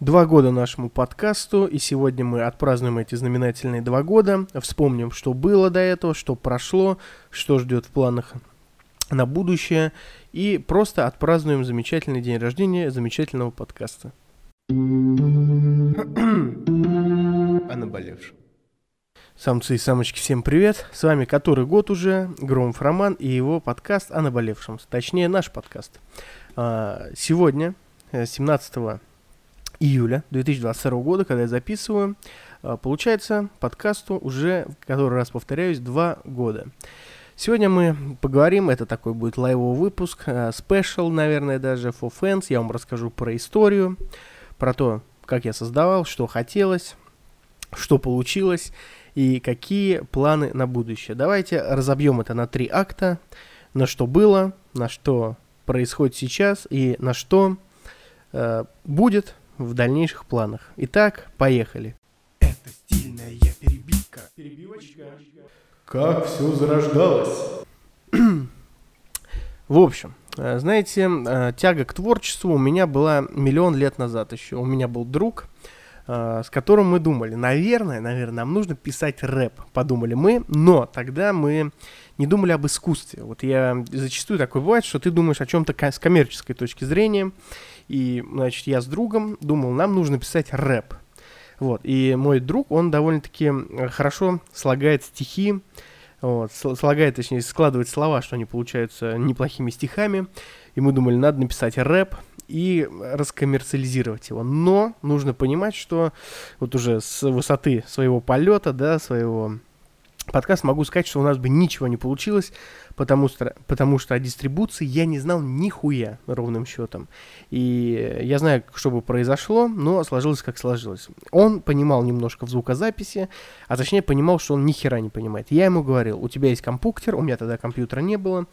Два года нашему подкасту, и сегодня мы отпразднуем эти знаменательные два года, вспомним, что было до этого, что прошло, что ждет в планах на будущее, и просто отпразднуем замечательный день рождения замечательного подкаста. О наболевшем. Самцы и самочки, всем привет! С вами который год уже, Громов Роман и его подкаст о наболевшем, точнее наш подкаст. А, сегодня, 17 э, июля 2022 года, когда я записываю. А, получается, подкасту уже, который раз повторяюсь, два года. Сегодня мы поговорим, это такой будет лайвовый выпуск, спешл, наверное, даже, for fans. Я вам расскажу про историю, про то, как я создавал, что хотелось, что получилось и какие планы на будущее. Давайте разобьем это на три акта, на что было, на что происходит сейчас и на что э, будет в дальнейших планах. Итак, поехали. Это стильная перебивка. Перебивочка. Как все зарождалось. В общем, э, знаете, э, тяга к творчеству у меня была миллион лет назад еще. У меня был друг, э, с которым мы думали, наверное, наверное, нам нужно писать рэп, подумали мы, но тогда мы не думали об искусстве. Вот я зачастую такое бывает, что ты думаешь о чем-то с коммерческой точки зрения, и, значит, я с другом думал, нам нужно писать рэп. Вот, и мой друг, он довольно-таки хорошо слагает стихи, вот, слагает, точнее, складывает слова, что они получаются неплохими стихами. И мы думали, надо написать рэп и раскоммерциализировать его. Но нужно понимать, что вот уже с высоты своего полета, да, своего подкаст могу сказать, что у нас бы ничего не получилось, потому что, потому что о дистрибуции я не знал нихуя ровным счетом. И я знаю, что бы произошло, но сложилось как сложилось. Он понимал немножко в звукозаписи, а точнее понимал, что он ни хера не понимает. Я ему говорил, у тебя есть компьютер, у меня тогда компьютера не было,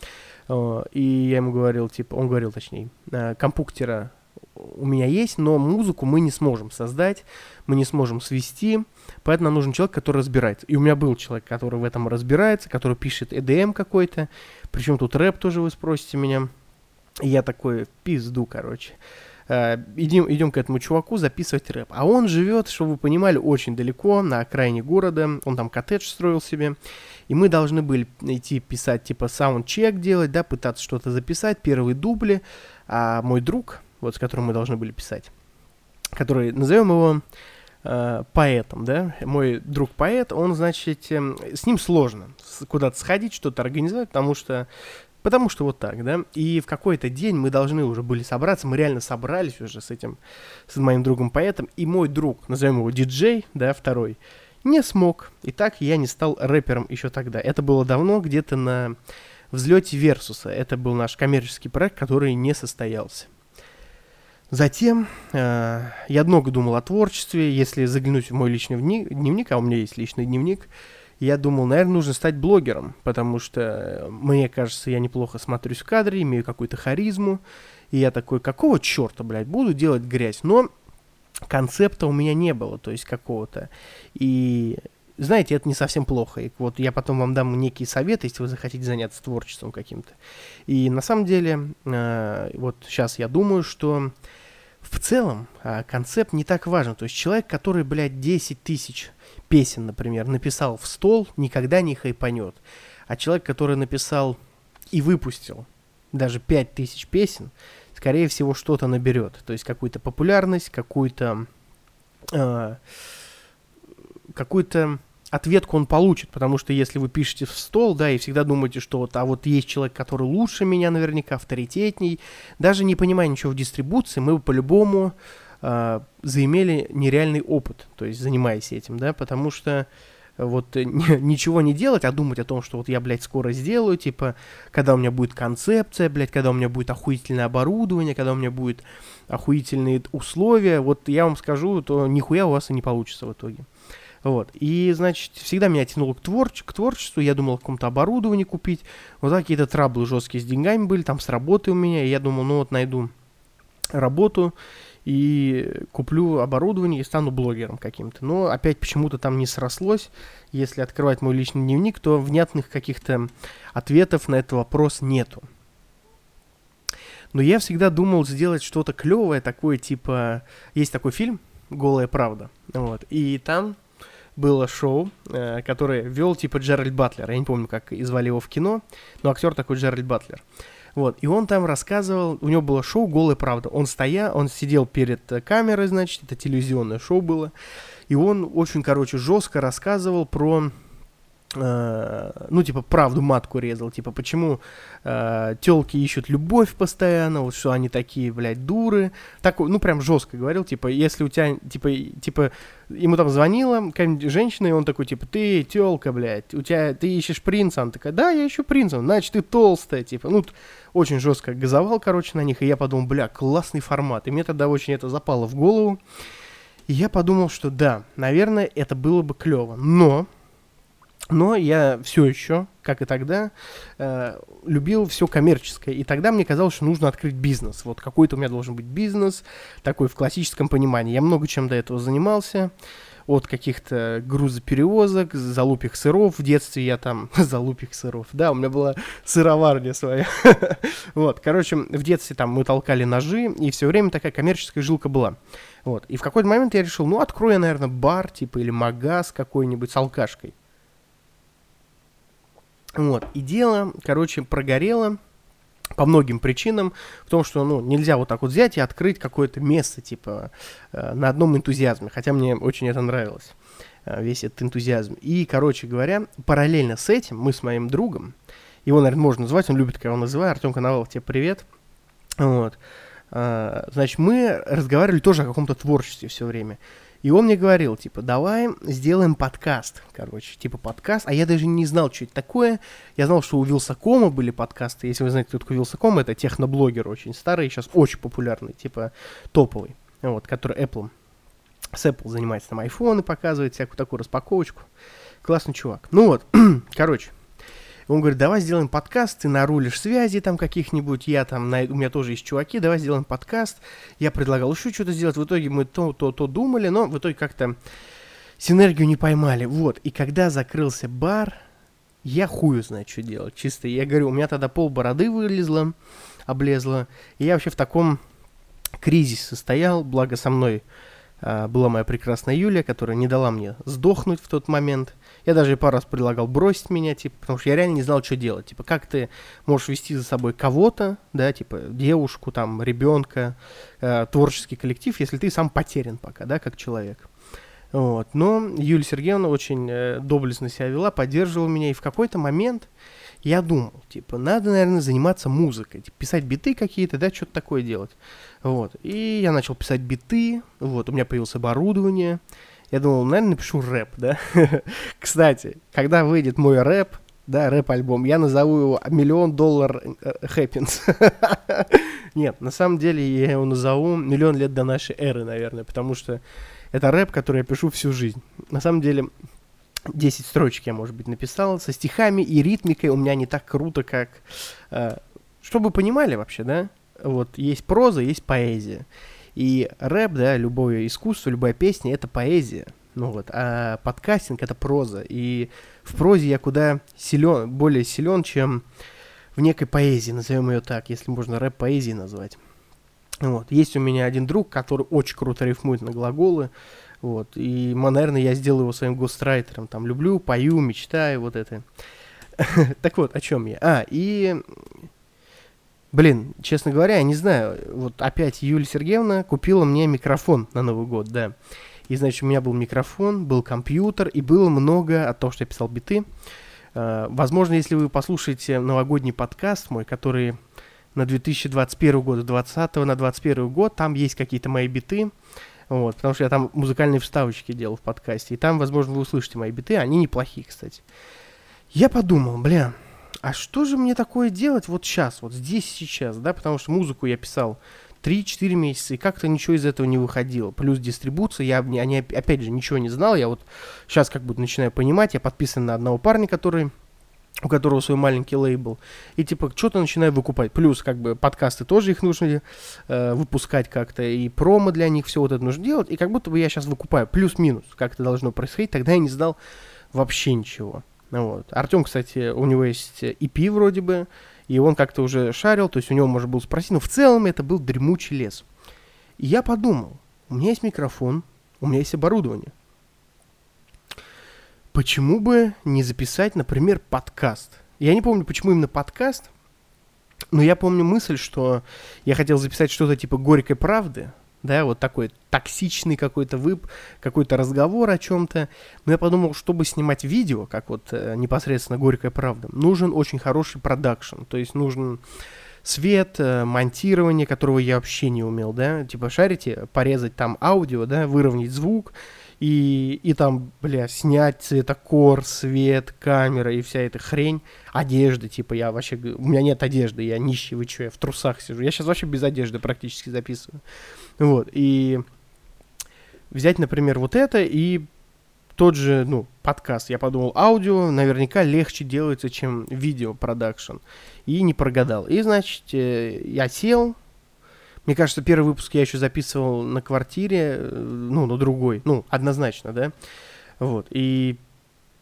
э, и я ему говорил, типа, он говорил точнее, «Э, компьютера у меня есть, но музыку мы не сможем создать, мы не сможем свести, поэтому нам нужен человек, который разбирается. И у меня был человек, который в этом разбирается, который пишет EDM какой-то, причем тут рэп тоже вы спросите меня. И я такой, пизду, короче. Uh, идем, идем к этому чуваку записывать рэп. А он живет, чтобы вы понимали, очень далеко, на окраине города. Он там коттедж строил себе. И мы должны были идти писать, типа, саундчек делать, да, пытаться что-то записать, первые дубли. А мой друг, вот с которым мы должны были писать, который, назовем его э, поэтом, да, мой друг поэт, он, значит, э, с ним сложно куда-то сходить, что-то организовать, потому что Потому что вот так, да. И в какой-то день мы должны уже были собраться, мы реально собрались уже с этим, с моим другом поэтом, и мой друг, назовем его диджей, да, второй, не смог. И так я не стал рэпером еще тогда. Это было давно, где-то на взлете Версуса. Это был наш коммерческий проект, который не состоялся. Затем э, я много думал о творчестве. Если заглянуть в мой личный дневник, а у меня есть личный дневник, я думал, наверное, нужно стать блогером, потому что, э, мне кажется, я неплохо смотрюсь в кадре, имею какую-то харизму. И я такой, какого черта, блядь, буду делать грязь? Но концепта у меня не было, то есть какого-то. И знаете, это не совсем плохо. И вот я потом вам дам некие советы, если вы захотите заняться творчеством каким-то. И на самом деле, э, вот сейчас я думаю, что в целом э, концепт не так важен. То есть человек, который, блядь, 10 тысяч песен, например, написал в стол, никогда не хайпанет. А человек, который написал и выпустил даже 5 тысяч песен, скорее всего, что-то наберет. То есть какую-то популярность, какую-то... Э, какую-то ответку он получит, потому что если вы пишете в стол, да, и всегда думаете, что вот, а вот есть человек, который лучше меня наверняка, авторитетней, даже не понимая ничего в дистрибуции, мы бы по-любому э, заимели нереальный опыт, то есть занимаясь этим, да, потому что вот не, ничего не делать, а думать о том, что вот я, блядь, скоро сделаю, типа, когда у меня будет концепция, блядь, когда у меня будет охуительное оборудование, когда у меня будет охуительные условия, вот я вам скажу, то нихуя у вас и не получится в итоге. Вот. И, значит, всегда меня тянуло к, творч к творчеству. Я думал каком-то оборудовании купить. Вот какие-то траблы жесткие с деньгами были, там с работой у меня. И я думал, ну вот найду работу и куплю оборудование и стану блогером каким-то. Но опять почему-то там не срослось. Если открывать мой личный дневник, то внятных каких-то ответов на этот вопрос нету. Но я всегда думал сделать что-то клевое, такое типа... Есть такой фильм «Голая правда». Вот. И там было шоу, э, которое вел типа Джеральд Батлер. Я не помню, как звали его в кино, но актер такой Джеральд Батлер. Вот, и он там рассказывал, у него было шоу «Голая правда». Он стоял, он сидел перед камерой, значит, это телевизионное шоу было, и он очень, короче, жестко рассказывал про ну, типа, правду матку резал, типа, почему э, телки ищут любовь постоянно, вот что они такие, блядь, дуры. Так, ну, прям жестко говорил, типа, если у тебя, типа, типа, ему там звонила какая-нибудь женщина, и он такой, типа, ты телка, блядь, у тебя, ты ищешь принца, она такая, да, я ищу принца, значит, ты толстая, типа, ну, очень жестко газовал, короче, на них, и я подумал, бля, классный формат, и мне тогда очень это запало в голову, и я подумал, что да, наверное, это было бы клево, но но я все еще, как и тогда, э, любил все коммерческое. И тогда мне казалось, что нужно открыть бизнес. Вот какой-то у меня должен быть бизнес, такой в классическом понимании. Я много чем до этого занимался. От каких-то грузоперевозок, залупих сыров. В детстве я там... залупих сыров. Да, у меня была сыроварня своя. вот, короче, в детстве там мы толкали ножи, и все время такая коммерческая жилка была. Вот, и в какой-то момент я решил, ну, открою я, наверное, бар, типа, или магаз какой-нибудь с алкашкой. Вот, и дело, короче, прогорело по многим причинам, в том, что, ну, нельзя вот так вот взять и открыть какое-то место, типа, э, на одном энтузиазме, хотя мне очень это нравилось, э, весь этот энтузиазм. И, короче говоря, параллельно с этим мы с моим другом, его, наверное, можно назвать, он любит, когда его называю, Артем Коновалов, тебе привет, вот, э, значит, мы разговаривали тоже о каком-то творчестве все время. И он мне говорил, типа, давай сделаем подкаст, короче, типа подкаст. А я даже не знал, что это такое. Я знал, что у Вилсакома были подкасты. Если вы знаете, кто такой Вилсаком, это техноблогер очень старый, сейчас очень популярный, типа топовый, вот, который Apple, с Apple занимается, там айфоны показывает, всякую такую распаковочку. Классный чувак. Ну вот, короче, он говорит, давай сделаем подкаст, ты нарулишь связи там каких-нибудь, я там, на, у меня тоже есть чуваки, давай сделаем подкаст. Я предлагал еще что-то сделать, в итоге мы то, то, то думали, но в итоге как-то синергию не поймали. Вот, и когда закрылся бар, я хую знаю, что делать. Чисто, я говорю, у меня тогда пол бороды вылезло, облезло, и я вообще в таком кризисе состоял, благо со мной а, была моя прекрасная Юлия, которая не дала мне сдохнуть в тот момент – я даже пару раз предлагал бросить меня, типа, потому что я реально не знал, что делать. Типа, как ты можешь вести за собой кого-то, да, типа, девушку, там, ребенка, э, творческий коллектив, если ты сам потерян пока, да, как человек. Вот. Но Юлия Сергеевна очень э, доблестно себя вела, поддерживала меня, и в какой-то момент я думал, типа, надо, наверное, заниматься музыкой, типа, писать биты какие-то, да, что-то такое делать. Вот. И я начал писать биты, вот, у меня появилось оборудование, я думал, наверное, напишу рэп, да. Кстати, когда выйдет мой рэп, да, рэп-альбом, я назову его «Миллион доллар хэппинс». Нет, на самом деле я его назову «Миллион лет до нашей эры», наверное, потому что это рэп, который я пишу всю жизнь. На самом деле, 10 строчек я, может быть, написал, со стихами и ритмикой у меня не так круто, как... Э, чтобы понимали вообще, да, вот есть проза, есть поэзия. И рэп, да, любое искусство, любая песня — это поэзия. Ну вот, а подкастинг — это проза. И в прозе я куда силен, более силен, чем в некой поэзии, назовем ее так, если можно рэп поэзией назвать. Вот. Есть у меня один друг, который очень круто рифмует на глаголы. Вот. И, наверное, я сделаю его своим гострайтером. Там люблю, пою, мечтаю, вот это. так вот, о чем я. А, и Блин, честно говоря, я не знаю. Вот опять Юлия Сергеевна купила мне микрофон на Новый год, да. И, значит, у меня был микрофон, был компьютер, и было много от того, что я писал биты. Uh, возможно, если вы послушаете новогодний подкаст мой, который на 2021 год, 20 на 21 год, там есть какие-то мои биты, вот, потому что я там музыкальные вставочки делал в подкасте, и там, возможно, вы услышите мои биты, они неплохие, кстати. Я подумал, бля, а что же мне такое делать вот сейчас, вот здесь сейчас, да, потому что музыку я писал 3-4 месяца, и как-то ничего из этого не выходило. Плюс дистрибуция, я не, опять же ничего не знал, я вот сейчас как бы начинаю понимать, я подписан на одного парня, который у которого свой маленький лейбл, и типа что-то начинаю выкупать. Плюс как бы подкасты тоже их нужно э, выпускать как-то, и промо для них, все вот это нужно делать, и как будто бы я сейчас выкупаю, плюс-минус, как это должно происходить, тогда я не знал вообще ничего. Вот. Артем, кстати, у него есть EP вроде бы, И он как-то уже шарил, то есть у него можно было спросить, но в целом это был дремучий лес. И я подумал, у меня есть микрофон, у меня есть оборудование. Почему бы не записать, например, подкаст? Я не помню, почему именно подкаст, но я помню мысль, что я хотел записать что-то типа горькой правды, да, вот такой токсичный какой-то вып, какой-то разговор о чем-то. Но я подумал, чтобы снимать видео, как вот э, непосредственно горькая правда, нужен очень хороший продакшн, то есть нужен свет, э, монтирование, которого я вообще не умел, да, типа шарите, порезать там аудио, да, выровнять звук, и, и там, бля, снять цветокор, свет, камера и вся эта хрень, одежда, типа, я вообще, у меня нет одежды, я нищий, вы что, я в трусах сижу, я сейчас вообще без одежды практически записываю, вот, и взять, например, вот это и тот же, ну, подкаст, я подумал, аудио наверняка легче делается, чем видео продакшн, и не прогадал, и, значит, э, я сел, мне кажется, первый выпуск я еще записывал на квартире, э, ну, на другой, ну, однозначно, да. Вот, и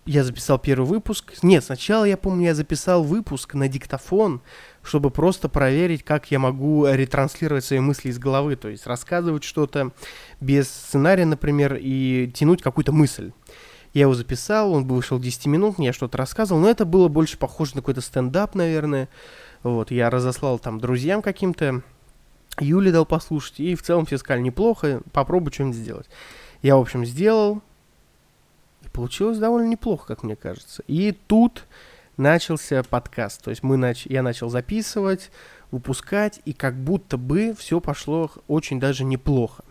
я записал первый выпуск. Нет, сначала, я помню, я записал выпуск на диктофон, чтобы просто проверить, как я могу ретранслировать свои мысли из головы, то есть рассказывать что-то без сценария, например, и тянуть какую-то мысль. Я его записал, он вышел 10 минут, я что-то рассказывал, но это было больше похоже на какой-то стендап, наверное. Вот, я разослал там друзьям каким-то, Юле дал послушать, и в целом все сказали, неплохо, попробуй что-нибудь сделать. Я, в общем, сделал, и получилось довольно неплохо, как мне кажется. И тут начался подкаст, то есть мы нач... я начал записывать, выпускать, и как будто бы все пошло очень даже неплохо.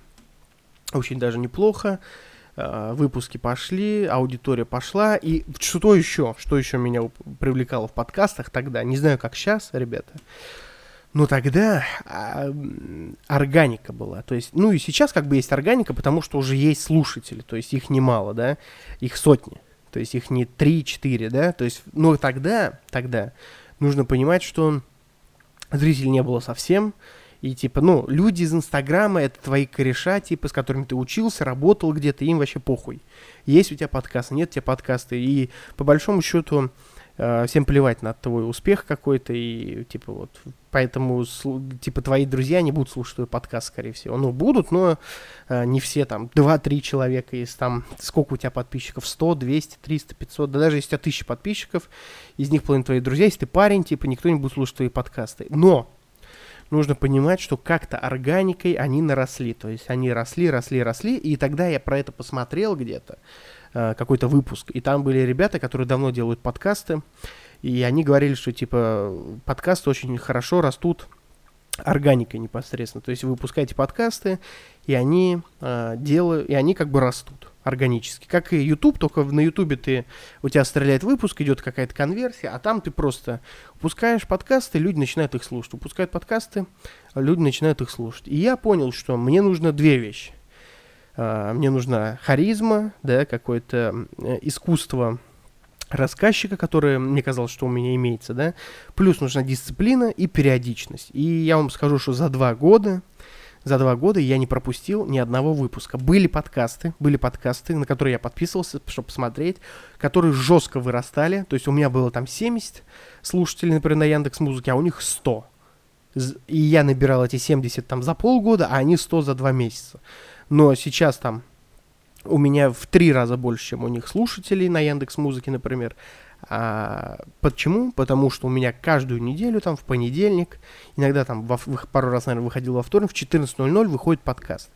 Очень даже неплохо. А, выпуски пошли, аудитория пошла, и что еще, что еще меня привлекало в подкастах тогда, не знаю, как сейчас, ребята, но тогда а, органика была. То есть, ну и сейчас как бы есть органика, потому что уже есть слушатели, то есть их немало, да, их сотни. То есть их не 3-4, да, то есть, но тогда, тогда нужно понимать, что зрителей не было совсем, и типа, ну, люди из Инстаграма, это твои кореша, типа, с которыми ты учился, работал где-то, им вообще похуй. Есть у тебя подкасты, нет у тебя подкасты, и по большому счету Э, всем плевать на твой успех какой-то, и, типа, вот, поэтому, типа, твои друзья не будут слушать твой подкаст, скорее всего. Ну, будут, но э, не все, там, 2-3 человека из, там, сколько у тебя подписчиков, 100, 200, 300, 500, да даже если у тебя 1000 подписчиков, из них половина твои друзья, если ты парень, типа, никто не будет слушать твои подкасты. Но, нужно понимать, что как-то органикой они наросли, то есть они росли, росли, росли, и тогда я про это посмотрел где-то, Э, какой-то выпуск, и там были ребята, которые давно делают подкасты, и они говорили, что типа подкасты очень хорошо растут органикой непосредственно. То есть вы выпускаете подкасты, и они э, делают, и они как бы растут органически. Как и YouTube, только на YouTube ты, у тебя стреляет выпуск, идет какая-то конверсия, а там ты просто выпускаешь подкасты, люди начинают их слушать. Выпускают подкасты, люди начинают их слушать. И я понял, что мне нужно две вещи. А, мне нужна харизма, да, какое-то искусство рассказчика, которое мне казалось, что у меня имеется, да, плюс нужна дисциплина и периодичность. И я вам скажу, что за два года, за два года я не пропустил ни одного выпуска. Были подкасты, были подкасты, на которые я подписывался, чтобы посмотреть, которые жестко вырастали. То есть у меня было там 70 слушателей, например, на Яндекс Музыке, а у них 100. И я набирал эти 70 там за полгода, а они 100 за два месяца но сейчас там у меня в три раза больше, чем у них слушателей на Яндекс Музыке, например. А, почему? Потому что у меня каждую неделю, там, в понедельник, иногда там во, пару раз, наверное, выходил во вторник, в 14.00 выходит подкаст.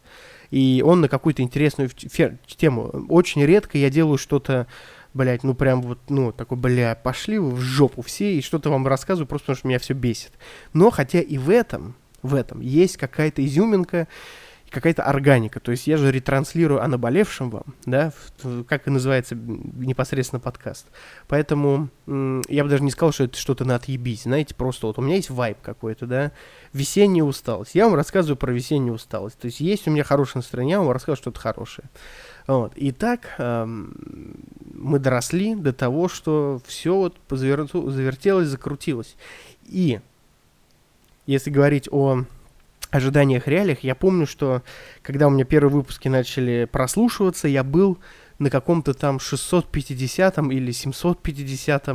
И он на какую-то интересную тему. Очень редко я делаю что-то, блядь, ну прям вот, ну, такой, бля, пошли вы в жопу все, и что-то вам рассказываю, просто потому что меня все бесит. Но хотя и в этом, в этом есть какая-то изюминка, какая-то органика. То есть я же ретранслирую о наболевшем вам, да, как и называется непосредственно подкаст. Поэтому я бы даже не сказал, что это что-то на отъебись, знаете, просто вот у меня есть вайб какой-то, да, весенняя усталость. Я вам рассказываю про весеннюю усталость. То есть есть у меня хорошее настроение, я вам рассказываю что-то хорошее. Вот. И так эм, мы доросли до того, что все вот завертелось, закрутилось. И если говорить о ожиданиях, реалиях, я помню, что когда у меня первые выпуски начали прослушиваться, я был на каком-то там 650 или 750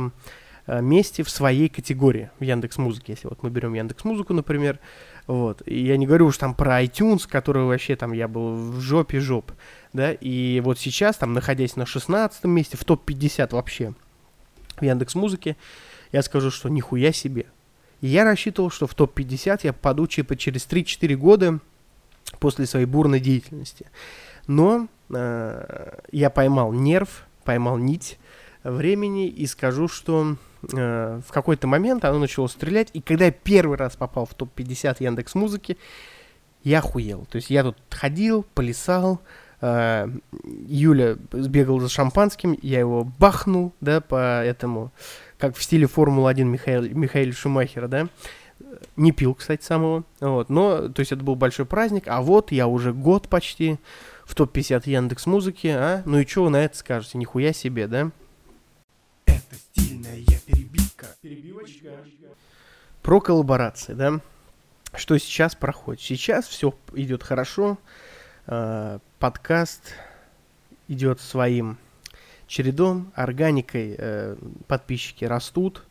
э, месте в своей категории в Яндекс Музыке. Если вот мы берем Яндекс Музыку, например, вот. И я не говорю уж там про iTunes, который вообще там я был в жопе жоп, да, и вот сейчас, там, находясь на 16 месте, в топ-50 вообще в Яндекс Музыке, я скажу, что нихуя себе. Я рассчитывал, что в топ-50 я попаду типа через 3-4 года после своей бурной деятельности. Но э, я поймал нерв, поймал нить времени и скажу, что э, в какой-то момент оно начало стрелять, и когда я первый раз попал в топ-50 Яндекс Музыки, я охуел. То есть я тут ходил, плясал, э, Юля сбегал за шампанским, я его бахнул, да, по этому, как в стиле Формулы-1 Михаил, Михаила Шумахера, да, не пил, кстати, самого, вот, но, то есть это был большой праздник, а вот я уже год почти в топ-50 Яндекс Музыки, а, ну и что вы на это скажете, нихуя себе, да? Это стильная перебивка. Перебивочка. Про коллаборации, да? Что сейчас проходит? Сейчас все идет хорошо. Э, подкаст идет своим чередом, органикой. Э, подписчики растут.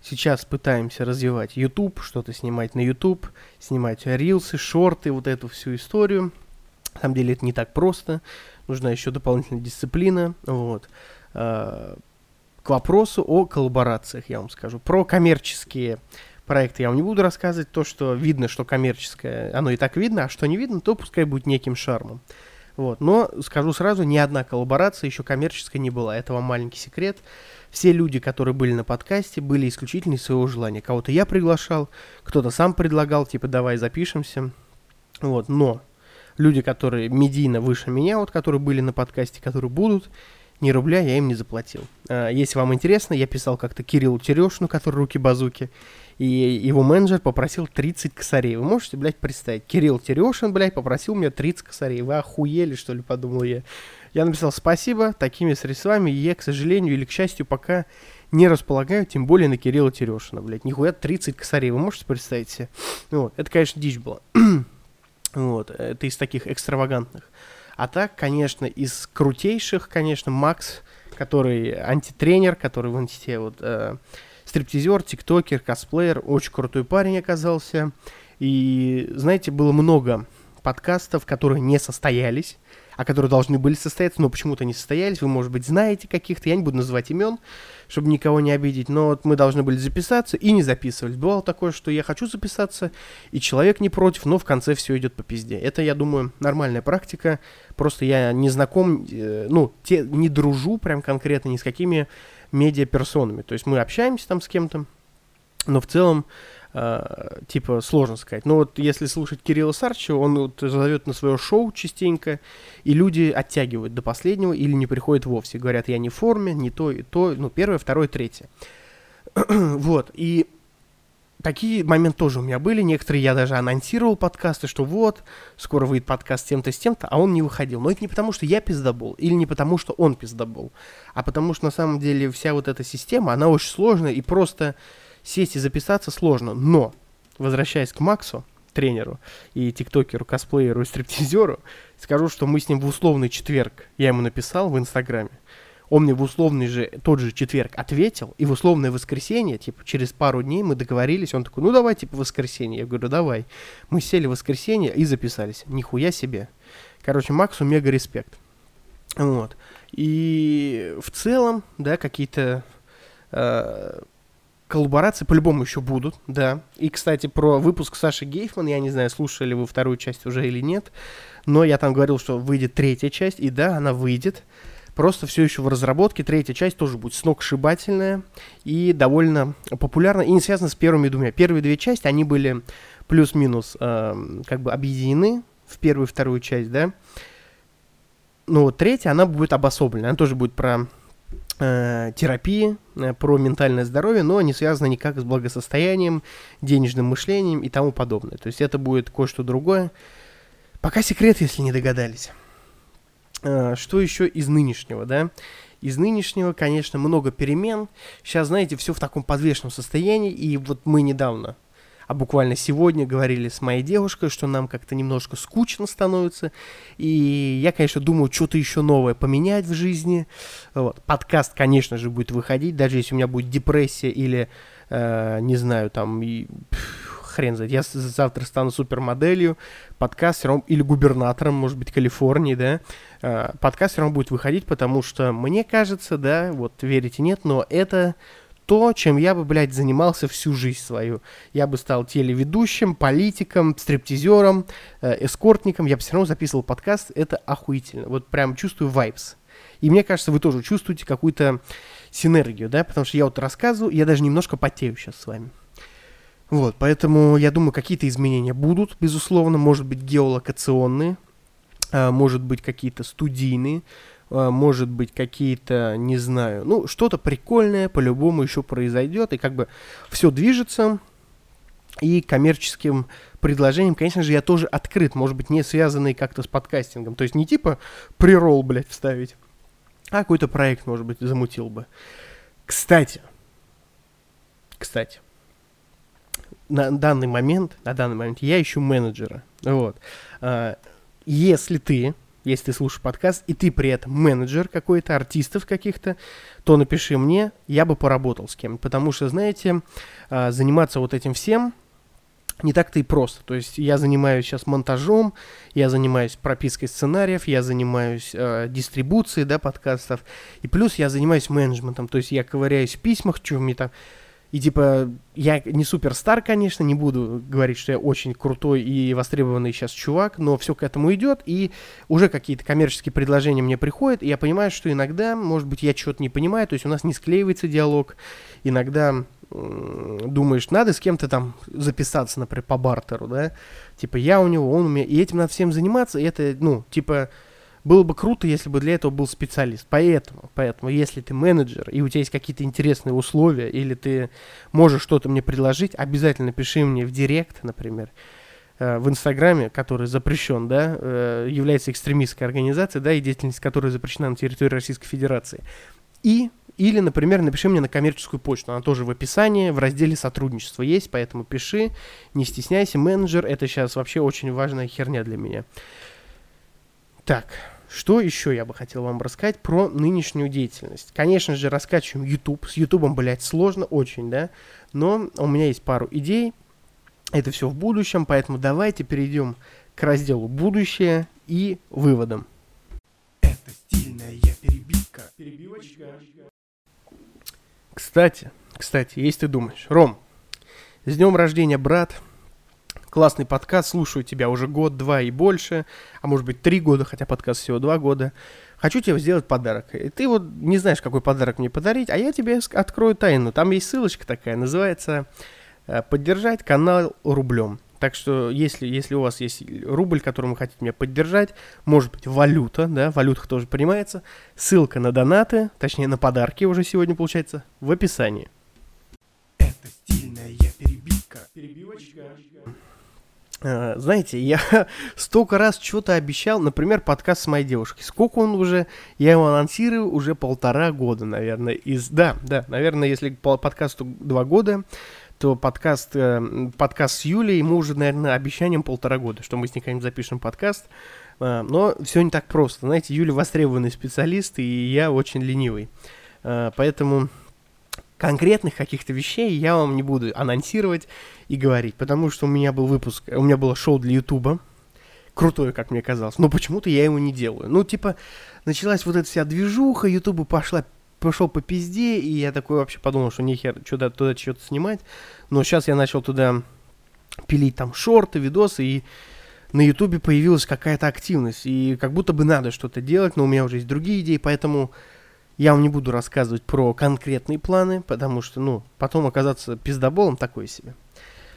Сейчас пытаемся развивать YouTube, что-то снимать на YouTube, снимать рилсы, шорты, вот эту всю историю. На самом деле это не так просто. Нужна еще дополнительная дисциплина. Вот. Э, к вопросу о коллаборациях, я вам скажу. Про коммерческие проекты я вам не буду рассказывать. То, что видно, что коммерческое, оно и так видно, а что не видно, то пускай будет неким шармом. Вот. Но скажу сразу, ни одна коллаборация еще коммерческая не была. Это вам маленький секрет. Все люди, которые были на подкасте, были исключительно из своего желания. Кого-то я приглашал, кто-то сам предлагал, типа, давай запишемся. Вот. Но люди, которые медийно выше меня, вот, которые были на подкасте, которые будут, ни рубля я им не заплатил. А, если вам интересно, я писал как-то Кириллу Терешину, который руки-базуки, и его менеджер попросил 30 косарей. Вы можете, блядь, представить? Кирилл Терешин, блядь, попросил у меня 30 косарей. Вы охуели, что ли, подумал я. Я написал спасибо, такими средствами я, к сожалению или к счастью, пока не располагаю, тем более на Кирилла Терешина, блядь. Нихуя 30 косарей, вы можете представить себе? Вот, это, конечно, дичь была. вот, это из таких экстравагантных. А так, конечно, из крутейших, конечно, Макс, который антитренер, который в антите вот э, стриптизер, тиктокер, косплеер, очень крутой парень оказался. И, знаете, было много подкастов, которые не состоялись, а которые должны были состояться, но почему-то не состоялись. Вы, может быть, знаете каких-то, я не буду называть имен, чтобы никого не обидеть, но вот мы должны были записаться и не записывались. Бывало такое, что я хочу записаться, и человек не против, но в конце все идет по пизде. Это, я думаю, нормальная практика. Просто я не знаком, э, ну, те, не дружу прям конкретно ни с какими медиаперсонами. То есть мы общаемся там с кем-то, но в целом Uh, типа, сложно сказать. Но вот если слушать Кирилла Сарчева, он вот зовет на свое шоу частенько, и люди оттягивают до последнего или не приходят вовсе. Говорят, я не в форме, не то и то, ну, первое, второе, третье. вот, и такие моменты тоже у меня были. Некоторые я даже анонсировал подкасты, что вот, скоро выйдет подкаст с тем-то, с тем-то, а он не выходил. Но это не потому, что я пиздобол, или не потому, что он пиздобол, а потому что на самом деле вся вот эта система, она очень сложная, и просто сесть и записаться сложно. Но, возвращаясь к Максу, тренеру и тиктокеру, косплееру и стриптизеру, скажу, что мы с ним в условный четверг, я ему написал в Инстаграме, он мне в условный же, тот же четверг ответил, и в условное воскресенье, типа, через пару дней мы договорились, он такой, ну давай, типа, воскресенье. Я говорю, давай. Мы сели в воскресенье и записались. Нихуя себе. Короче, Максу мега респект. Вот. И в целом, да, какие-то э, коллаборации по-любому еще будут, да. И, кстати, про выпуск Саши Гейфман, я не знаю, слушали вы вторую часть уже или нет, но я там говорил, что выйдет третья часть, и да, она выйдет. Просто все еще в разработке. Третья часть тоже будет сногсшибательная и довольно популярна. И не связана с первыми двумя. Первые две части, они были плюс-минус э, как бы объединены в первую и вторую часть, да. Но вот третья, она будет обособлена. Она тоже будет про терапии, э, про ментальное здоровье, но не связано никак с благосостоянием, денежным мышлением и тому подобное. То есть это будет кое-что другое. Пока секрет, если не догадались. Э, что еще из нынешнего, да? Из нынешнего, конечно, много перемен. Сейчас, знаете, все в таком подвешенном состоянии, и вот мы недавно а буквально сегодня говорили с моей девушкой, что нам как-то немножко скучно становится, и я, конечно, думаю, что-то еще новое поменять в жизни. Вот. Подкаст, конечно же, будет выходить, даже если у меня будет депрессия или, э, не знаю, там, и, хрен знает, я завтра стану супермоделью, подкаст все равно, или губернатором, может быть, Калифорнии, да, э, подкаст все равно будет выходить, потому что мне кажется, да, вот верите, нет, но это то, чем я бы, блядь, занимался всю жизнь свою. Я бы стал телеведущим, политиком, стриптизером, э, эскортником, я бы все равно записывал подкаст, это охуительно. Вот прям чувствую вайбс. И мне кажется, вы тоже чувствуете какую-то синергию, да, потому что я вот рассказываю, я даже немножко потею сейчас с вами. Вот, поэтому я думаю, какие-то изменения будут, безусловно, может быть геолокационные, а, может быть какие-то студийные, может быть какие-то, не знаю, ну, что-то прикольное по-любому еще произойдет, и как бы все движется, и коммерческим предложением, конечно же, я тоже открыт, может быть, не связанный как-то с подкастингом, то есть не типа прирол, блядь, вставить, а какой-то проект, может быть, замутил бы. Кстати, кстати, на данный момент, на данный момент я ищу менеджера. Вот. А, если ты, если ты слушаешь подкаст, и ты при этом менеджер какой-то, артистов каких-то, то напиши мне, я бы поработал с кем Потому что, знаете, а, заниматься вот этим всем не так-то и просто. То есть я занимаюсь сейчас монтажом, я занимаюсь пропиской сценариев, я занимаюсь э, дистрибуцией да, подкастов, и плюс я занимаюсь менеджментом. То есть я ковыряюсь в письмах, что мне там и типа, я не суперстар, конечно, не буду говорить, что я очень крутой и востребованный сейчас чувак, но все к этому идет, и уже какие-то коммерческие предложения мне приходят, и я понимаю, что иногда, может быть, я что-то не понимаю, то есть у нас не склеивается диалог, иногда думаешь, надо с кем-то там записаться, например, по бартеру, да, типа я у него, он у меня, и этим надо всем заниматься, и это, ну, типа, было бы круто, если бы для этого был специалист. Поэтому, поэтому, если ты менеджер, и у тебя есть какие-то интересные условия, или ты можешь что-то мне предложить, обязательно пиши мне в директ, например, э, в Инстаграме, который запрещен, да, э, является экстремистской организацией, да, и деятельность которой запрещена на территории Российской Федерации. И или, например, напиши мне на коммерческую почту. Она тоже в описании, в разделе сотрудничества есть, поэтому пиши, не стесняйся. Менеджер — это сейчас вообще очень важная херня для меня. Так, что еще я бы хотел вам рассказать про нынешнюю деятельность? Конечно же, раскачиваем YouTube. С YouTube, блядь, сложно очень, да? Но у меня есть пару идей. Это все в будущем, поэтому давайте перейдем к разделу «Будущее» и выводам. Это стильная перебивка. Перебивочка. Кстати, кстати, если ты думаешь, Ром, с днем рождения, брат, классный подкаст, слушаю тебя уже год, два и больше, а может быть три года, хотя подкаст всего два года. Хочу тебе сделать подарок. И ты вот не знаешь, какой подарок мне подарить, а я тебе открою тайну. Там есть ссылочка такая, называется э, «Поддержать канал рублем». Так что, если, если у вас есть рубль, которым вы хотите меня поддержать, может быть, валюта, да, в валютах тоже принимается, ссылка на донаты, точнее, на подарки уже сегодня, получается, в описании. Это стильная перебивка. Перебивочка. Э, знаете, я столько раз что-то обещал, например, подкаст с моей девушкой. Сколько он уже? Я его анонсирую уже полтора года, наверное. Из... Да, да, наверное, если по подкасту два года, то подкаст, э, подкаст с Юлей, ему уже, наверное, обещанием полтора года, что мы с ней когда-нибудь запишем подкаст. Э, но все не так просто. Знаете, Юля востребованный специалист, и я очень ленивый. Поэтому конкретных каких-то вещей я вам не буду анонсировать и говорить, потому что у меня был выпуск, у меня было шоу для Ютуба, крутое, как мне казалось, но почему-то я его не делаю. Ну, типа, началась вот эта вся движуха, Ютубу пошла пошел по пизде, и я такой вообще подумал, что нехер туда, туда что-то снимать. Но сейчас я начал туда пилить там шорты, видосы, и на Ютубе появилась какая-то активность, и как будто бы надо что-то делать, но у меня уже есть другие идеи, поэтому я вам не буду рассказывать про конкретные планы, потому что, ну, потом оказаться пиздоболом такой себе.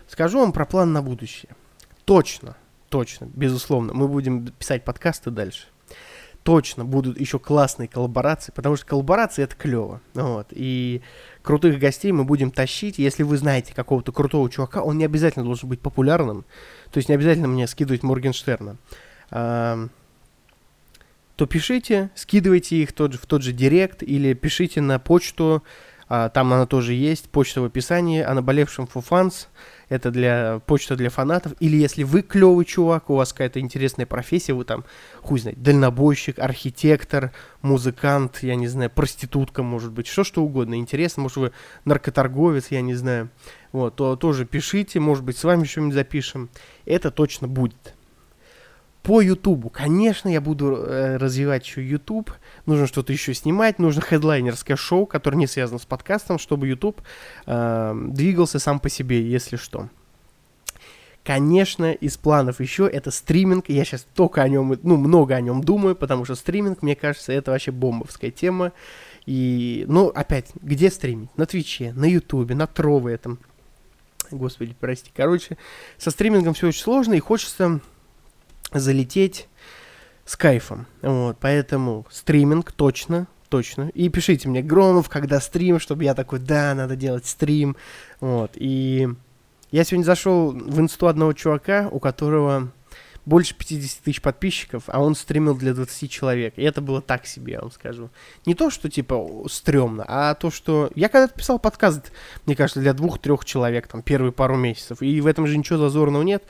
Скажу вам про план на будущее. Точно, точно, безусловно, мы будем писать подкасты дальше. Точно будут еще классные коллаборации, потому что коллаборации это клево. Вот. И крутых гостей мы будем тащить. Если вы знаете какого-то крутого чувака, он не обязательно должен быть популярным. То есть не обязательно мне скидывать Моргенштерна то пишите, скидывайте их тот, в тот же директ или пишите на почту, а, там она тоже есть, почта в описании, наболевшем for fans. это для почта для фанатов, или если вы клевый чувак, у вас какая-то интересная профессия, вы там, хуй знает, дальнобойщик, архитектор, музыкант, я не знаю, проститутка, может быть, что что угодно интересно, может вы наркоторговец, я не знаю, вот, то тоже пишите, может быть, с вами что-нибудь запишем, это точно будет. По Ютубу, конечно, я буду э, развивать еще Ютуб, нужно что-то еще снимать, нужно хедлайнерское шоу, которое не связано с подкастом, чтобы Ютуб э, двигался сам по себе, если что. Конечно, из планов еще это стриминг. Я сейчас только о нем, ну, много о нем думаю, потому что стриминг, мне кажется, это вообще бомбовская тема. И, ну, опять, где стримить? На Твиче, на Ютубе, на Трове этом. Господи, прости. Короче, со стримингом все очень сложно, и хочется залететь с кайфом. Вот, поэтому стриминг точно, точно. И пишите мне, Громов, когда стрим, чтобы я такой, да, надо делать стрим. Вот, и я сегодня зашел в инсту одного чувака, у которого больше 50 тысяч подписчиков, а он стримил для 20 человек. И это было так себе, я вам скажу. Не то, что, типа, стрёмно, а то, что... Я когда-то писал подкаст, мне кажется, для двух-трех человек, там, первые пару месяцев, и в этом же ничего зазорного нет.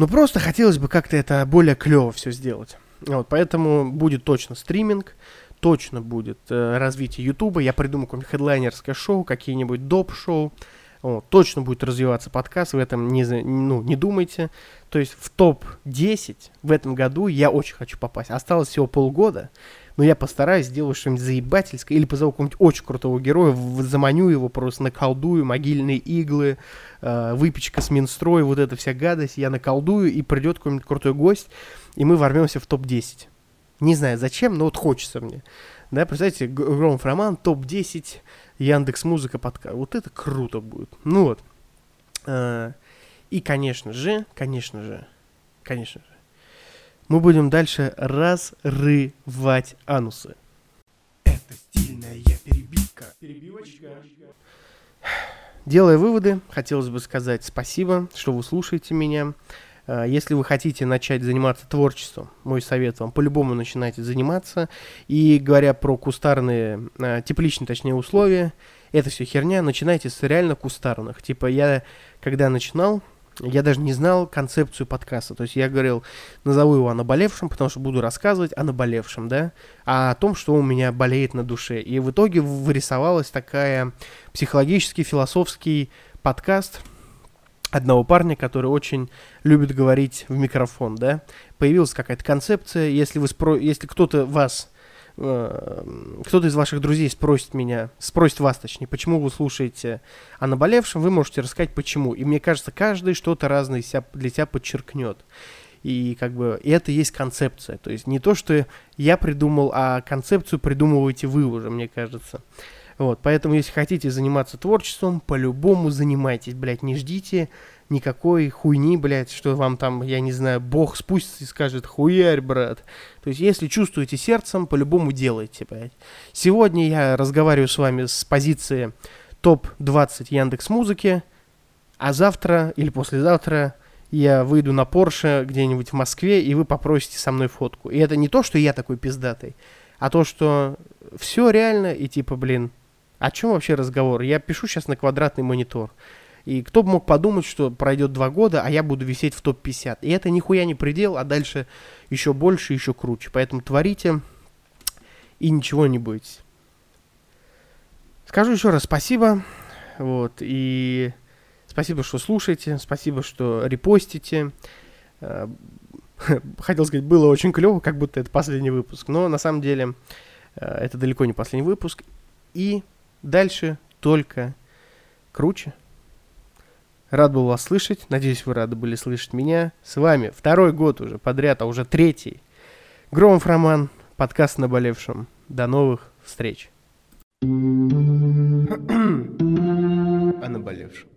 Но просто хотелось бы как-то это более клево все сделать. Вот, поэтому будет точно стриминг, точно будет э, развитие Ютуба. Я придумаю какое-нибудь хедлайнерское шоу, какие-нибудь доп-шоу. Вот, точно будет развиваться подкаст, в этом не, ну, не думайте. То есть в топ-10 в этом году я очень хочу попасть. Осталось всего полгода но я постараюсь сделать что-нибудь заебательское, или позову какого-нибудь очень крутого героя, заманю его, просто наколдую, могильные иглы, э, выпечка с Минстрой, вот эта вся гадость, я наколдую, и придет какой-нибудь крутой гость, и мы ворвемся в топ-10. Не знаю зачем, но вот хочется мне. Да, представьте, Громов Роман, топ-10, Яндекс Музыка, подкаст. Вот это круто будет. Ну вот. Э, и, конечно же, конечно же, конечно же, мы будем дальше разрывать анусы. Это стильная перебивка. Перебивочка. Делая выводы, хотелось бы сказать спасибо, что вы слушаете меня. А, если вы хотите начать заниматься творчеством, мой совет вам, по-любому начинайте заниматься. И говоря про кустарные, а, тепличные, точнее, условия, это все херня, начинайте с реально кустарных. Типа я, когда начинал, я даже не знал концепцию подкаста. То есть я говорил, назову его о наболевшем, потому что буду рассказывать о наболевшем, да, а о том, что у меня болеет на душе. И в итоге вырисовалась такая психологический, философский подкаст одного парня, который очень любит говорить в микрофон, да. Появилась какая-то концепция, если, вы спро... если кто-то вас кто-то из ваших друзей спросит меня, спросит вас, точнее, почему вы слушаете о наболевшем, вы можете рассказать почему. И мне кажется, каждый что-то разное для себя подчеркнет. И как бы и это есть концепция. То есть не то, что я придумал, а концепцию придумываете вы уже, мне кажется. Вот, поэтому, если хотите заниматься творчеством, по-любому занимайтесь, блядь, не ждите никакой хуйни, блядь, что вам там, я не знаю, бог спустится и скажет, хуярь, брат. То есть, если чувствуете сердцем, по-любому делайте, блядь. Сегодня я разговариваю с вами с позиции топ-20 Яндекс Музыки, а завтра или послезавтра я выйду на Порше где-нибудь в Москве, и вы попросите со мной фотку. И это не то, что я такой пиздатый, а то, что все реально, и типа, блин, о чем вообще разговор? Я пишу сейчас на квадратный монитор. И кто бы мог подумать, что пройдет два года, а я буду висеть в топ-50. И это нихуя не предел, а дальше еще больше, еще круче. Поэтому творите и ничего не бойтесь. Скажу еще раз спасибо. Вот, и спасибо, что слушаете, спасибо, что репостите. Э, хотел сказать, было очень клево, как будто это последний выпуск, но на самом деле э, это далеко не последний выпуск. И дальше только круче. Рад был вас слышать. Надеюсь, вы рады были слышать меня. С вами второй год уже подряд, а уже третий. Громов Роман, подкаст «Наболевшем». До новых встреч. О наболевшем.